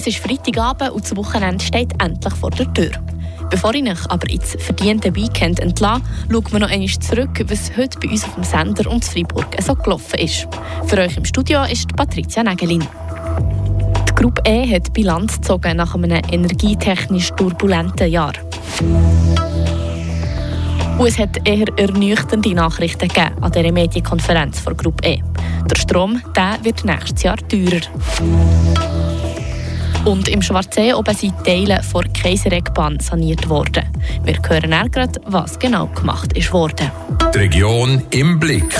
Es ist Freitagabend und das Wochenende steht endlich vor der Tür. Bevor ich euch aber ins verdiente Weekend entlasse, schauen wir noch einmal zurück, was heute bei uns auf dem Sender und in Freiburg so gelaufen ist. Für euch im Studio ist Patricia Nägelin. Die Gruppe E hat Bilanz gezogen nach einem energietechnisch turbulenten Jahr. Und es hat eher ernüchternde Nachrichten gegeben an dieser Medienkonferenz von Gruppe E. Der Strom der wird nächstes Jahr teurer. Und im Schwarzsee oben sind Teile vor Kaiseregbahn saniert worden. Wir hören auch gerade, was genau gemacht ist worden. Die Region im Blick.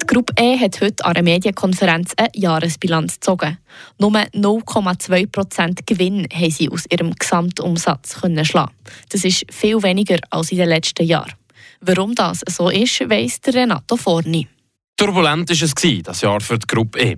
Die Gruppe E hat heute an einer Medienkonferenz eine Jahresbilanz gezogen. Nur 0,2% Gewinn haben sie aus ihrem Gesamtumsatz können schlagen. Das ist viel weniger als in den letzten Jahren. Warum das so ist, weiss Renato Forni. Turbulent war es das Jahr für die Gruppe E.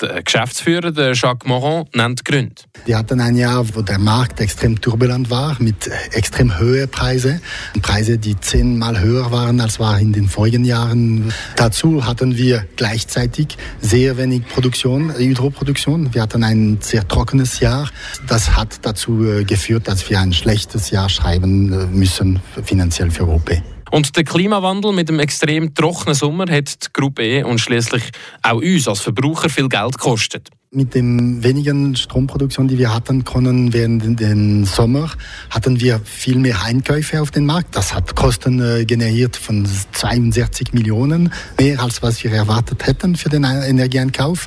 Der Geschäftsführer der Jacques Moron nennt Gründe. Wir hatten ein Jahr, wo der Markt extrem turbulent war, mit extrem hohen Preisen. Preise, die zehnmal höher waren als war in den vorigen Jahren. Dazu hatten wir gleichzeitig sehr wenig Produktion, Hydroproduktion. Wir hatten ein sehr trockenes Jahr. Das hat dazu äh, geführt, dass wir ein schlechtes Jahr schreiben äh, müssen, finanziell für Europa. Und der Klimawandel mit dem extrem trockenen Sommer hat die Gruppe E und schließlich auch uns als Verbraucher viel Geld gekostet. Mit dem wenigen Stromproduktion, die wir hatten können während den Sommer, hatten wir viel mehr Einkäufe auf den Markt. Das hat Kosten äh, generiert von 62 Millionen, mehr als was wir erwartet hätten für den Energieeinkauf.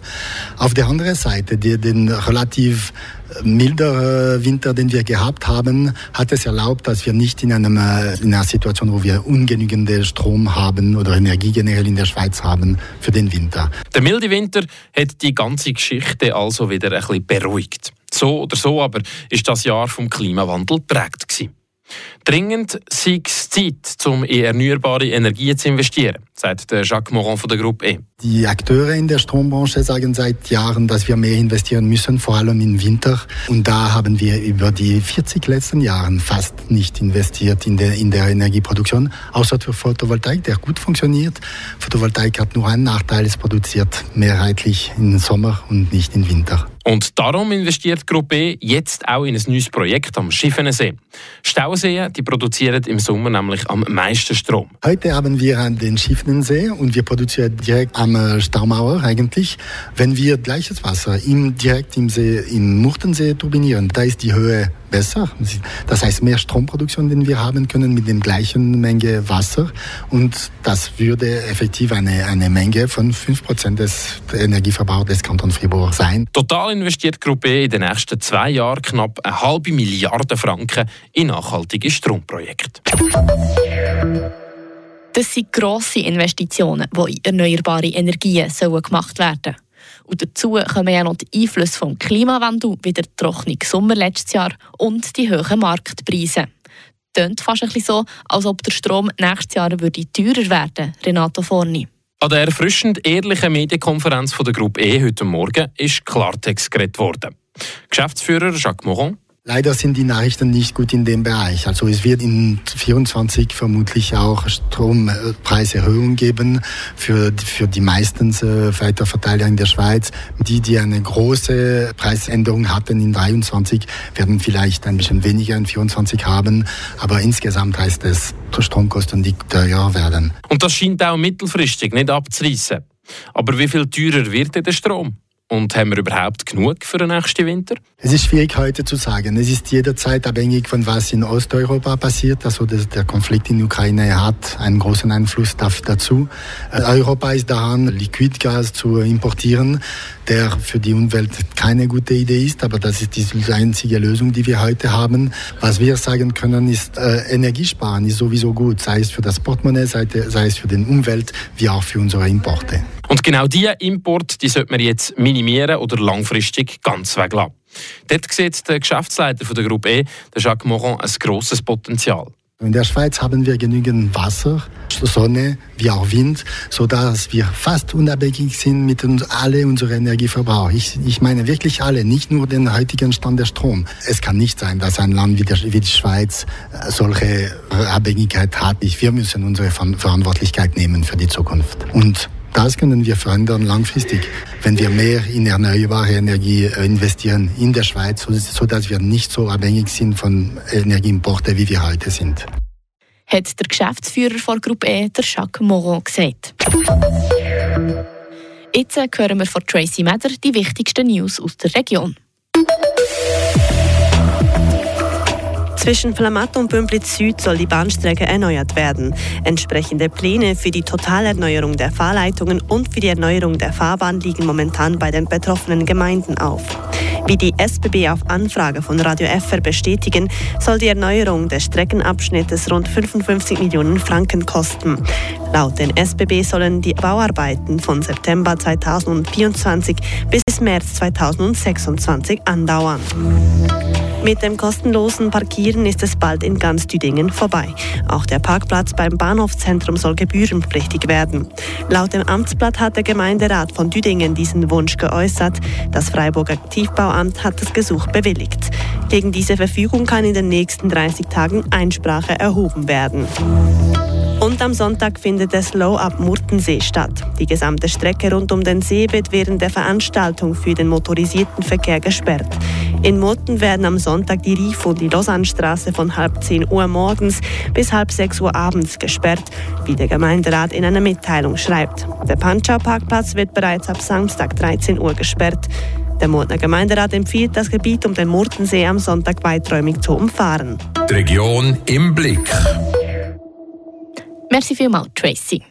Auf der anderen Seite, die, den relativ milder Winter, den wir gehabt haben, hat es erlaubt, dass wir nicht in, einem, äh, in einer Situation, wo wir ungenügende Strom haben oder Energie generell in der Schweiz haben für den Winter. Der milde Winter hat die ganze Geschichte also wieder ein bisschen beruhigt. So oder so aber ist das Jahr vom Klimawandel prägt gewesen. Dringend sei es Zeit, um in erneuerbare Energien zu investieren, sagt Jacques Moron von der Gruppe E. Die Akteure in der Strombranche sagen seit Jahren, dass wir mehr investieren müssen, vor allem im Winter. Und da haben wir über die 40 letzten Jahre fast nicht investiert in der, in der Energieproduktion, außer für Photovoltaik, der gut funktioniert. Photovoltaik hat nur einen Nachteil, es produziert mehrheitlich im Sommer und nicht im Winter. Und darum investiert die Gruppe jetzt auch in ein neues Projekt am Schiffenensee. Stauseen die produzieren im Sommer nämlich am meisten Strom. Heute haben wir den Schiffenensee und wir produzieren direkt am äh, Staumauer eigentlich. Wenn wir gleiches Wasser im, direkt im See, im Murtensee turbinieren, da ist die Höhe besser. Das heißt mehr Stromproduktion, den wir haben können mit der gleichen Menge Wasser. Und das würde effektiv eine, eine Menge von 5% des Energieverbrauchs des Kantons Fribourg sein. Total investiert Gruppe e in den nächsten zwei Jahren knapp eine halbe Milliarde Franken in nachhaltige Stromprojekte. Das sind grosse Investitionen, die in erneuerbare Energien gemacht werden sollen. Und dazu kommen ja noch die Einflüsse vom Klimawandel, wie der trockene Sommer letztes Jahr und die hohen Marktpreise. Tönt fast ein bisschen so, als ob der Strom nächstes Jahr würde teurer werden, Renato Forni. An der erfrischend ehrlichen Medienkonferenz von der Gruppe E heute Morgen ist Klartext geredet worden. Geschäftsführer Jacques Moron Leider sind die Nachrichten nicht gut in dem Bereich. Also es wird in 24 vermutlich auch Strompreiserhöhungen geben für, für die meisten äh, Weiterverteiler in der Schweiz. Die, die eine große Preisänderung hatten in 23, werden vielleicht ein bisschen weniger in 24 haben. Aber insgesamt heißt es, Stromkosten, die teuer werden. Und das scheint auch mittelfristig nicht abzureißen. Aber wie viel teurer wird denn der Strom? Und haben wir überhaupt genug für den nächsten Winter? Es ist schwierig heute zu sagen. Es ist jederzeit abhängig von was in Osteuropa passiert. Also der Konflikt in der Ukraine hat einen großen Einfluss dazu. Äh, Europa ist daran, Liquidgas zu importieren, der für die Umwelt keine gute Idee ist, aber das ist die einzige Lösung, die wir heute haben. Was wir sagen können, ist, äh, Energiesparen ist sowieso gut, sei es für das Portemonnaie, sei, sei es für die Umwelt, wie auch für unsere Importe. Und genau diese Import, die sollte man jetzt minimieren oder langfristig ganz weglassen. Dort sieht der Geschäftsleiter der Gruppe E, Jacques Moron, ein grosses Potenzial. In der Schweiz haben wir genügend Wasser, Sonne wie auch Wind, so dass wir fast unabhängig sind mit uns, alle unserem Energieverbrauch. Ich, ich meine wirklich alle, nicht nur den heutigen Stand der Strom. Es kann nicht sein, dass ein Land wie, der, wie die Schweiz äh, solche Abhängigkeit hat. Wir müssen unsere Verantwortlichkeit nehmen für die Zukunft. Und Das können wir verändern langfristig, wenn wir mehr in erneuerbare Energie investieren in der Schweiz, sodass wir nicht so abhängig sind von Energieimporten, wie wir heute sind. Hat der Geschäftsführer von Gruppe E, der Jacques Moron, gesagt. Jetzt hören wir von Tracy Meder die wichtigsten News aus der Region. Zwischen Flamatt und Bümplitz Süd soll die Bahnstrecke erneuert werden. Entsprechende Pläne für die Totalerneuerung der Fahrleitungen und für die Erneuerung der Fahrbahn liegen momentan bei den betroffenen Gemeinden auf. Wie die SBB auf Anfrage von Radio FR bestätigen, soll die Erneuerung des Streckenabschnittes rund 55 Millionen Franken kosten. Laut den SBB sollen die Bauarbeiten von September 2024 bis März 2026 andauern. Mit dem kostenlosen Parkieren ist es bald in ganz Düdingen vorbei. Auch der Parkplatz beim Bahnhofszentrum soll gebührenpflichtig werden. Laut dem Amtsblatt hat der Gemeinderat von Düdingen diesen Wunsch geäußert. Das Freiburger Aktivbauamt hat das Gesuch bewilligt. Gegen diese Verfügung kann in den nächsten 30 Tagen Einsprache erhoben werden. Und am Sonntag findet der Slow Up Murtensee statt. Die gesamte Strecke rund um den See wird während der Veranstaltung für den motorisierten Verkehr gesperrt. In Murten werden am Sonntag die Rief- und die Lausannestraße von halb 10 Uhr morgens bis halb 6 Uhr abends gesperrt, wie der Gemeinderat in einer Mitteilung schreibt. Der Panschau-Parkplatz wird bereits ab Samstag 13 Uhr gesperrt. Der Murtner Gemeinderat empfiehlt, das Gebiet um den Murtensee am Sonntag weiträumig zu umfahren. Die Region im Blick. Merci vielmals, Tracy.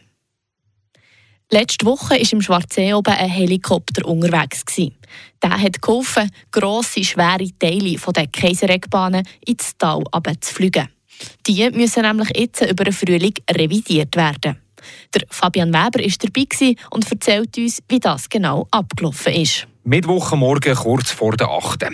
Letzte Woche war im Schwarzsee oben ein Helikopter unterwegs. Der hat geholfen, grosse, schwere Teile der Kaiseregbahnen ins Tal fliegen. Die müssen nämlich jetzt über den Frühling revidiert werden. Der Fabian Weber war dabei und erzählt uns, wie das genau abgelaufen ist. Mittwochmorgen kurz vor der 8.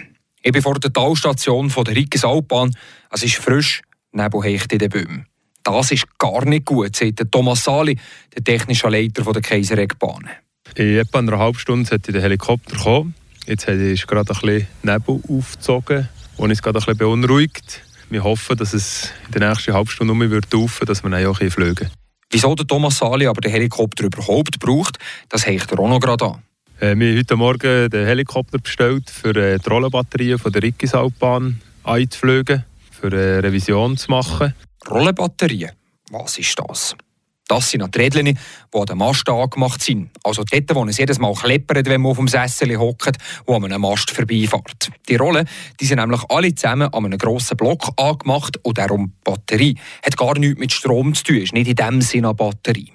Ich bin vor der Talstation der Rickesalbahn. Es ist frisch, nebelhecht in den Bäumen. Das ist gar nicht gut, sagt Thomas Sali, der technische Leiter der Kaiseregbahn. In etwa einer halben Stunde sollte der Helikopter kommen. Jetzt ist gerade ein bisschen Nebel aufgezogen und ist gerade ein bisschen beunruhigt. Wir hoffen, dass es in der nächsten halben Stunde um wird laufen, dass wir dann auch fliegen können. Wieso der Thomas Sali aber den Helikopter überhaupt braucht, das hängt er auch noch gerade an. Äh, wir haben heute Morgen den Helikopter bestellt, für äh, die Rollenbatterien von der Rickisalbahn einzufliegen, für eine Revision zu machen. Rollenbatterien. Was ist das? Das sind die Rädchen, die an den Mast angemacht sind. Also dort, wo es jedes Mal kleppert, wenn man auf dem Sessel hockt und an einem Mast vorbeifährt. Die Rollen die sind nämlich alle zusammen an einem grossen Block angemacht und darum Batterie. Hat gar nichts mit Strom zu tun, ist nicht in dem Sinne eine Batterie.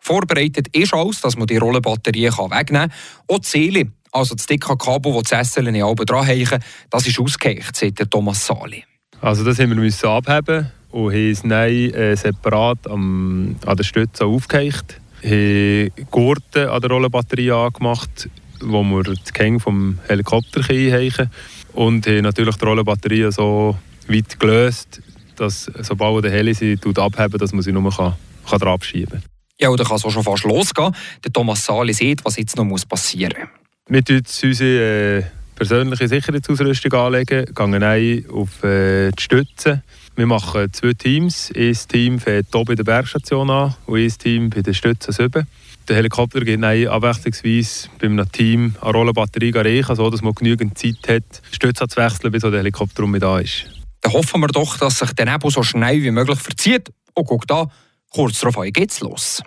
Vorbereitet ist alles, dass man die Rollenbatterie wegnehmen kann. Auch die Seele, also das dicke Kabel, das die Sessel oben dran hängen, das ist ausgehängt, sagt Thomas Sali. Also das haben wir abheben und haben es nein, äh, separat am, an der Stütze aufgehängt. Wir haben Gurte an der Rollenbatterie angemacht, wo wir das Gehänge vom Helikopter einhängen Und haben natürlich die Rollenbatterie so weit gelöst, dass sobald der Heli sie abheben dass man sie nur kann, kann abschieben kann. Ja, dann kann es auch schon fast losgehen. Der Thomas Sali sieht, was jetzt noch passieren muss. Wir legen unsere äh, persönliche Sicherheitsausrüstung anlegen, gehen ein auf äh, die Stütze wir machen zwei Teams. Ein Team fährt hier bei der Bergstation an und ein Team bei der Stütze 7. Der Helikopter geht nein, abwechslungsweise bei einem Team eine Rollenbatterie reichen, so dass man genügend Zeit hat, die Stütze zu wechseln, bis der Helikopter um da ist. Dann hoffen wir doch, dass sich der Nebel so schnell wie möglich verzieht. Und guck da, kurz darauf geht's los.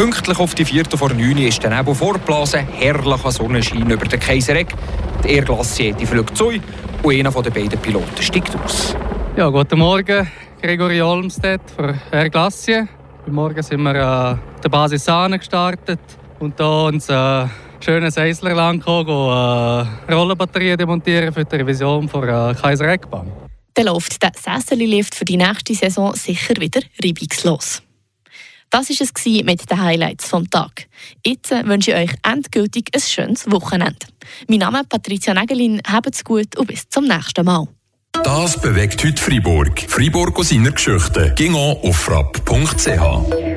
Pünktlich auf die vierte vor 9 ist der Nebel vorblasen, herrlicher Sonnenschein über den Kaisereck. Die Air Glacier die fliegt zu und einer der beiden Piloten steigt aus. Ja, guten Morgen, Gregory Olmstedt von Air Glacier. Heute Morgen sind wir an der Basis Sahne gestartet und hier uns äh, schönes Eisler lang gekommen, äh, Rollenbatterien demontieren für die Revision von äh, Kaiser Eckbahn. Dann läuft der Sesseli-Lift für die nächste Saison sicher wieder reibungslos. Das war es mit den Highlights vom Tag. Jetzt wünsche ich euch endgültig ein schönes Wochenende. Mein Name ist Patricia Nägelin. Habt's gut und bis zum nächsten Mal. Das bewegt heute Freiburg. Freiburg aus seiner Geschichte. Ging auf frapp.ch.